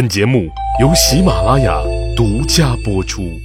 本节目由喜马拉雅独家播出。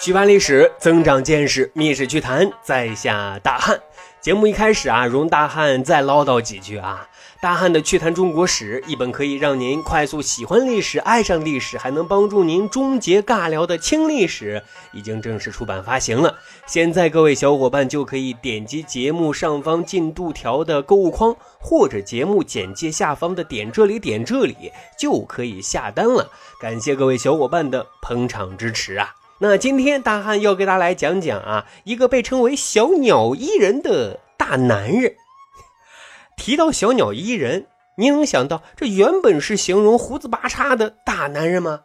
举办历史，增长见识，密室趣谈，在下大汉。节目一开始啊，容大汉再唠叨几句啊。大汉的趣谈中国史，一本可以让您快速喜欢历史、爱上历史，还能帮助您终结尬聊的轻历史，已经正式出版发行了。现在各位小伙伴就可以点击节目上方进度条的购物框，或者节目简介下方的点这里点这里，就可以下单了。感谢各位小伙伴的捧场支持啊！那今天大汉要给大家来讲讲啊，一个被称为小鸟依人的大男人。提到小鸟依人，你能想到这原本是形容胡子八叉的大男人吗？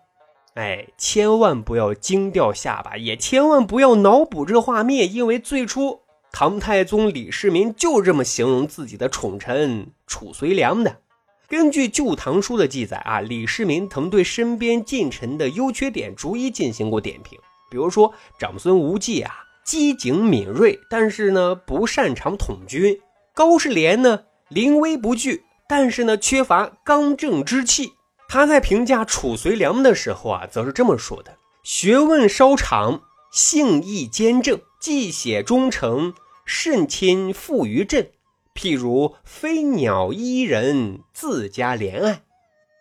哎，千万不要惊掉下巴，也千万不要脑补这画面，因为最初唐太宗李世民就这么形容自己的宠臣褚遂良的。根据《旧唐书》的记载啊，李世民曾对身边近臣的优缺点逐一进行过点评。比如说，长孙无忌啊，机警敏锐，但是呢不擅长统军；高士廉呢临危不惧，但是呢缺乏刚正之气。他在评价褚遂良的时候啊，则是这么说的：学问稍长，性义坚正，记写忠诚，甚亲附于朕。譬如飞鸟依人，自家怜爱。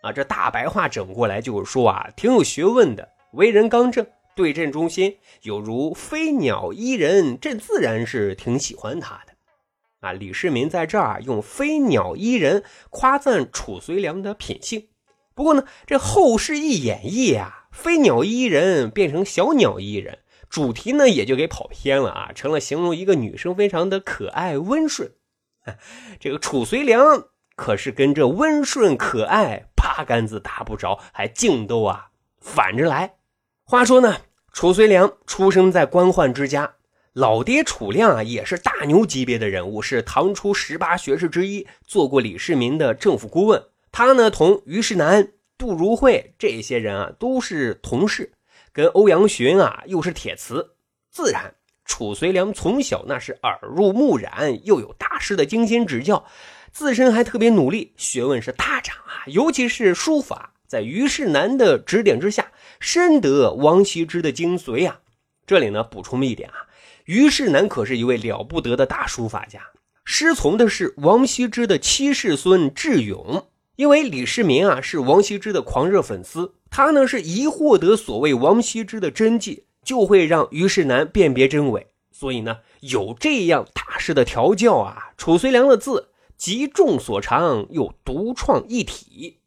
啊，这大白话整过来就是说啊，挺有学问的，为人刚正。对阵中心，有如飞鸟依人，朕自然是挺喜欢他的。啊，李世民在这儿用飞鸟依人夸赞褚遂良的品性。不过呢，这后世一演绎啊，飞鸟依人变成小鸟依人，主题呢也就给跑偏了啊，成了形容一个女生非常的可爱温顺。这个褚遂良可是跟这温顺可爱八竿子打不着，还净都啊反着来。话说呢。褚遂良出生在官宦之家，老爹褚亮啊也是大牛级别的人物，是唐初十八学士之一，做过李世民的政府顾问。他呢同虞世南、杜如晦这些人啊都是同事，跟欧阳询啊又是铁磁。自然，褚遂良从小那是耳濡目染，又有大师的精心指教，自身还特别努力，学问是大涨啊，尤其是书法。在虞世南的指点之下，深得王羲之的精髓啊！这里呢，补充一点啊，虞世南可是一位了不得的大书法家，师从的是王羲之的七世孙智勇。因为李世民啊是王羲之的狂热粉丝，他呢是一获得所谓王羲之的真迹，就会让虞世南辨别真伪。所以呢，有这样大师的调教啊，褚遂良的字集众所长，又独创一体。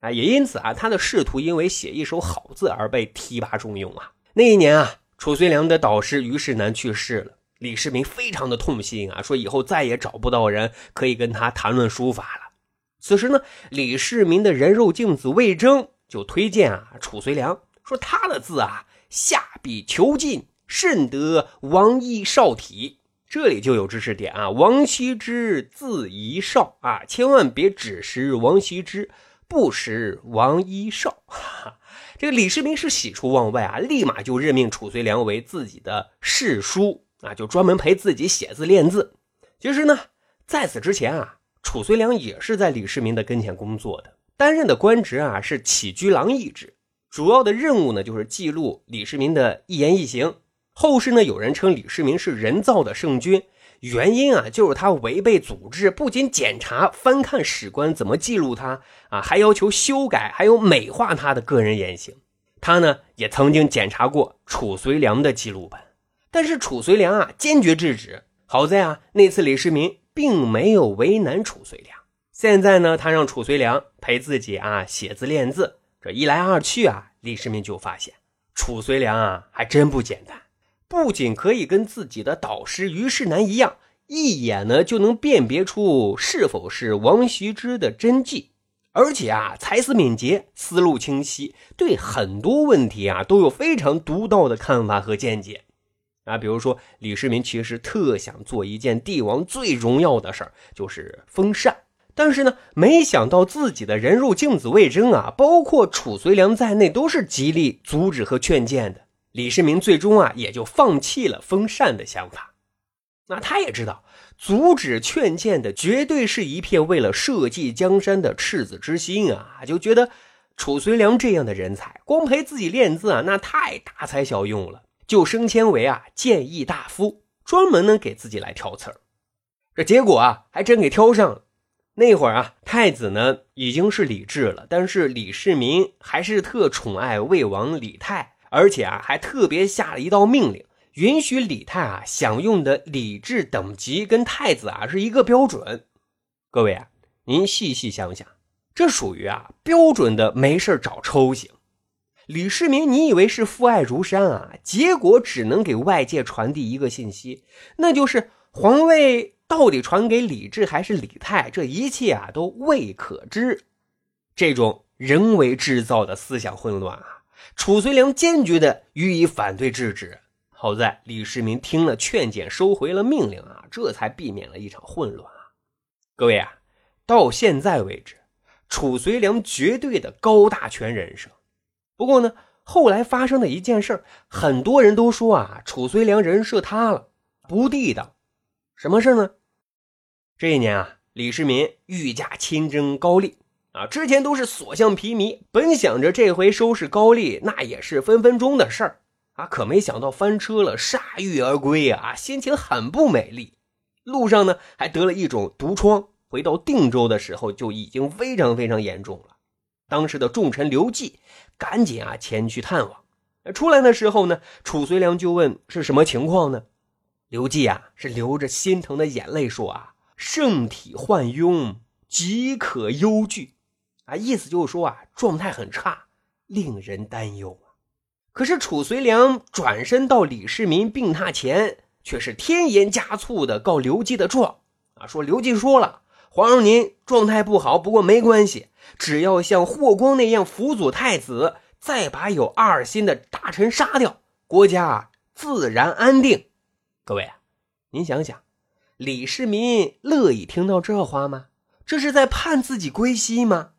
啊，也因此啊，他的仕途因为写一手好字而被提拔重用啊。那一年啊，褚遂良的导师虞世南去世了，李世民非常的痛心啊，说以后再也找不到人可以跟他谈论书法了。此时呢，李世民的人肉镜子魏征就推荐啊褚遂良，说他的字啊下笔遒劲，甚得王羲少体。这里就有知识点啊，王羲之字遗少啊，千万别只识王羲之。不识王一少，这个李世民是喜出望外啊，立马就任命褚遂良为自己的侍书啊，就专门陪自己写字练字。其实呢，在此之前啊，褚遂良也是在李世民的跟前工作的，担任的官职啊是起居郎一职，主要的任务呢就是记录李世民的一言一行。后世呢，有人称李世民是人造的圣君。原因啊，就是他违背组织，不仅检查翻看史官怎么记录他啊，还要求修改，还有美化他的个人言行。他呢，也曾经检查过褚遂良的记录本，但是褚遂良啊，坚决制止。好在啊，那次李世民并没有为难褚遂良。现在呢，他让褚遂良陪自己啊写字练字。这一来二去啊，李世民就发现褚遂良啊，还真不简单。不仅可以跟自己的导师虞世南一样，一眼呢就能辨别出是否是王羲之的真迹，而且啊才思敏捷，思路清晰，对很多问题啊都有非常独到的看法和见解。啊，比如说李世民其实特想做一件帝王最荣耀的事儿，就是封禅，但是呢，没想到自己的人肉镜子魏征啊，包括褚遂良在内，都是极力阻止和劝谏的。李世民最终啊，也就放弃了封禅的想法。那他也知道，阻止劝谏的绝对是一片为了社稷江山的赤子之心啊！就觉得褚遂良这样的人才，光陪自己练字啊，那太大材小用了，就升迁为啊谏议大夫，专门呢给自己来挑刺儿。这结果啊，还真给挑上了。那会儿啊，太子呢已经是李治了，但是李世民还是特宠爱魏王李泰，而且啊，还特别下了一道命令。允许李泰啊享用的礼制等级跟太子啊是一个标准。各位啊，您细细想想，这属于啊标准的没事找抽型。李世民，你以为是父爱如山啊？结果只能给外界传递一个信息，那就是皇位到底传给李治还是李泰，这一切啊都未可知。这种人为制造的思想混乱啊，褚遂良坚决的予以反对制止。好在李世民听了劝谏，收回了命令啊，这才避免了一场混乱啊。各位啊，到现在为止，褚遂良绝对的高大全人设。不过呢，后来发生的一件事很多人都说啊，褚遂良人设塌了，不地道。什么事呢？这一年啊，李世民御驾亲征高丽啊，之前都是所向披靡，本想着这回收拾高丽，那也是分分钟的事儿。啊！可没想到翻车了，铩羽而归啊！心情很不美丽。路上呢，还得了一种毒疮。回到定州的时候，就已经非常非常严重了。当时的重臣刘季赶紧啊前去探望。出来的时候呢，褚遂良就问是什么情况呢？刘季啊是流着心疼的眼泪说啊：“圣体患痈，即可忧惧。”啊，意思就是说啊，状态很差，令人担忧啊。可是褚遂良转身到李世民病榻前，却是添盐加醋的告刘季的状啊，说刘季说了，皇上您状态不好，不过没关系，只要像霍光那样辅佐太子，再把有二心的大臣杀掉，国家自然安定。各位啊，您想想，李世民乐意听到这话吗？这是在盼自己归西吗？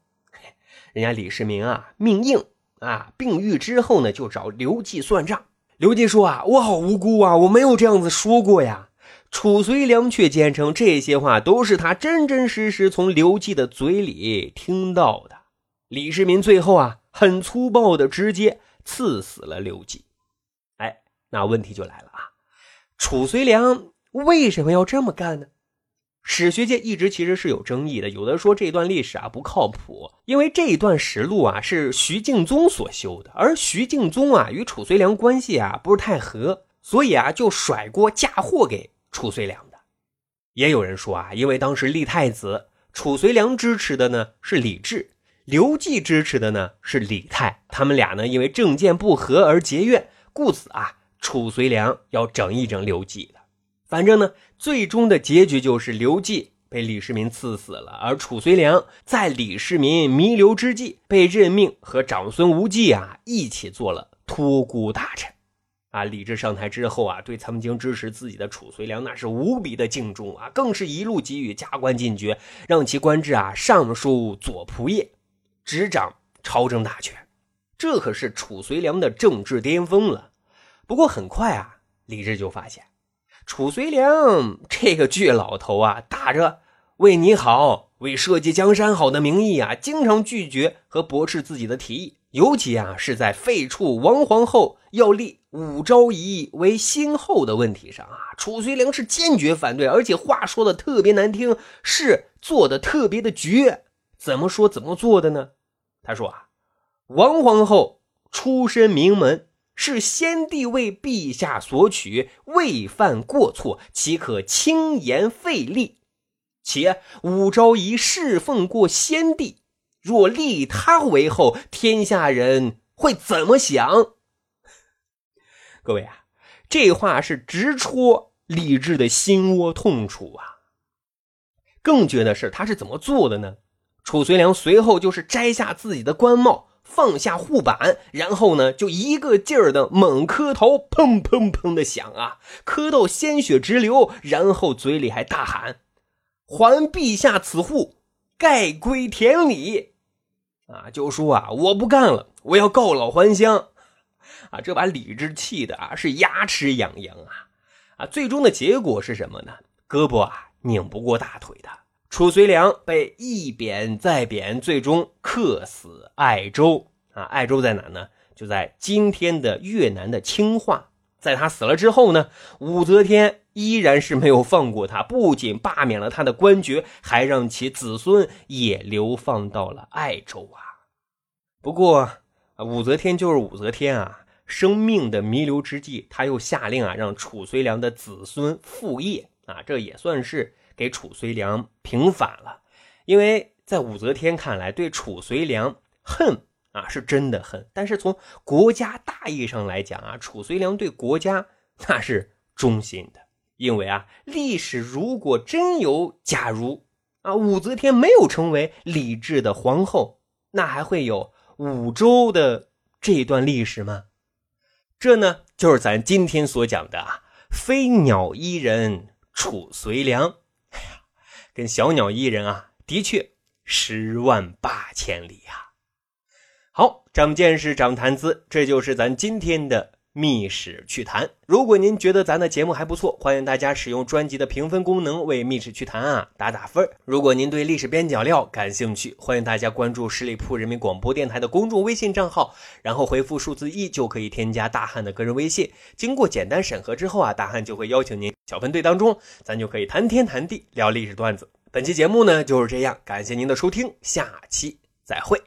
人家李世民啊，命硬。啊，病愈之后呢，就找刘季算账。刘季说：“啊，我好无辜啊，我没有这样子说过呀。”褚遂良却坚称这些话都是他真真实实从刘季的嘴里听到的。李世民最后啊，很粗暴的直接赐死了刘季。哎，那问题就来了啊，褚遂良为什么要这么干呢？史学界一直其实是有争议的，有的说这段历史啊不靠谱，因为这一段实录啊是徐敬宗所修的，而徐敬宗啊与褚遂良关系啊不是太和，所以啊就甩锅嫁祸给褚遂良的。也有人说啊，因为当时立太子，褚遂良支持的呢是李治，刘季支持的呢是李泰，他们俩呢因为政见不合而结怨，故此啊褚遂良要整一整刘季的。反正呢，最终的结局就是刘季被李世民赐死了，而褚遂良在李世民弥留之际被任命和长孙无忌啊一起做了托孤大臣。啊，李治上台之后啊，对曾经支持自己的褚遂良那是无比的敬重啊，更是一路给予加官进爵，让其官至啊尚书左仆射，执掌朝政大权。这可是褚遂良的政治巅峰了。不过很快啊，李治就发现。褚遂良这个倔老头啊，打着为你好、为社稷江山好的名义啊，经常拒绝和驳斥自己的提议。尤其啊，是在废黜王皇后、要立武昭仪为新后的问题上啊，褚遂良是坚决反对，而且话说的特别难听，是做的特别的绝。怎么说怎么做的呢？他说啊，王皇后出身名门。是先帝为陛下所取，未犯过错，岂可轻言废立？且武昭仪侍奉过先帝，若立他为后，天下人会怎么想？各位啊，这话是直戳李治的心窝痛处啊！更绝的是，他是怎么做的呢？褚遂良随后就是摘下自己的官帽。放下护板，然后呢，就一个劲儿的猛磕头，砰砰砰的响啊，磕到鲜血直流，然后嘴里还大喊：“还陛下此护，盖归田里。”啊，就说啊，我不干了，我要告老还乡。啊，这把李治气的啊是牙齿痒痒啊。啊，最终的结果是什么呢？胳膊啊拧不过大腿的褚遂良被一贬再贬，最终客死爱州。啊，爱州在哪呢？就在今天的越南的清化。在他死了之后呢，武则天依然是没有放过他，不仅罢免了他的官爵，还让其子孙也流放到了爱州啊。不过，武则天就是武则天啊，生命的弥留之际，他又下令啊，让褚遂良的子孙复业啊，这也算是给褚遂良平反了。因为在武则天看来，对褚遂良恨。啊，是真的恨，但是从国家大义上来讲啊，褚遂良对国家那是忠心的。因为啊，历史如果真有假如啊，武则天没有成为李治的皇后，那还会有武周的这一段历史吗？这呢，就是咱今天所讲的啊，飞鸟依人褚遂良。跟小鸟依人啊，的确十万八千里呀。好，长见识，长谈资，这就是咱今天的密史趣谈。如果您觉得咱的节目还不错，欢迎大家使用专辑的评分功能为密史趣谈啊打打分。如果您对历史边角料感兴趣，欢迎大家关注十里铺人民广播电台的公众微信账号，然后回复数字一就可以添加大汉的个人微信。经过简单审核之后啊，大汉就会邀请您小分队当中，咱就可以谈天谈地聊历史段子。本期节目呢就是这样，感谢您的收听，下期再会。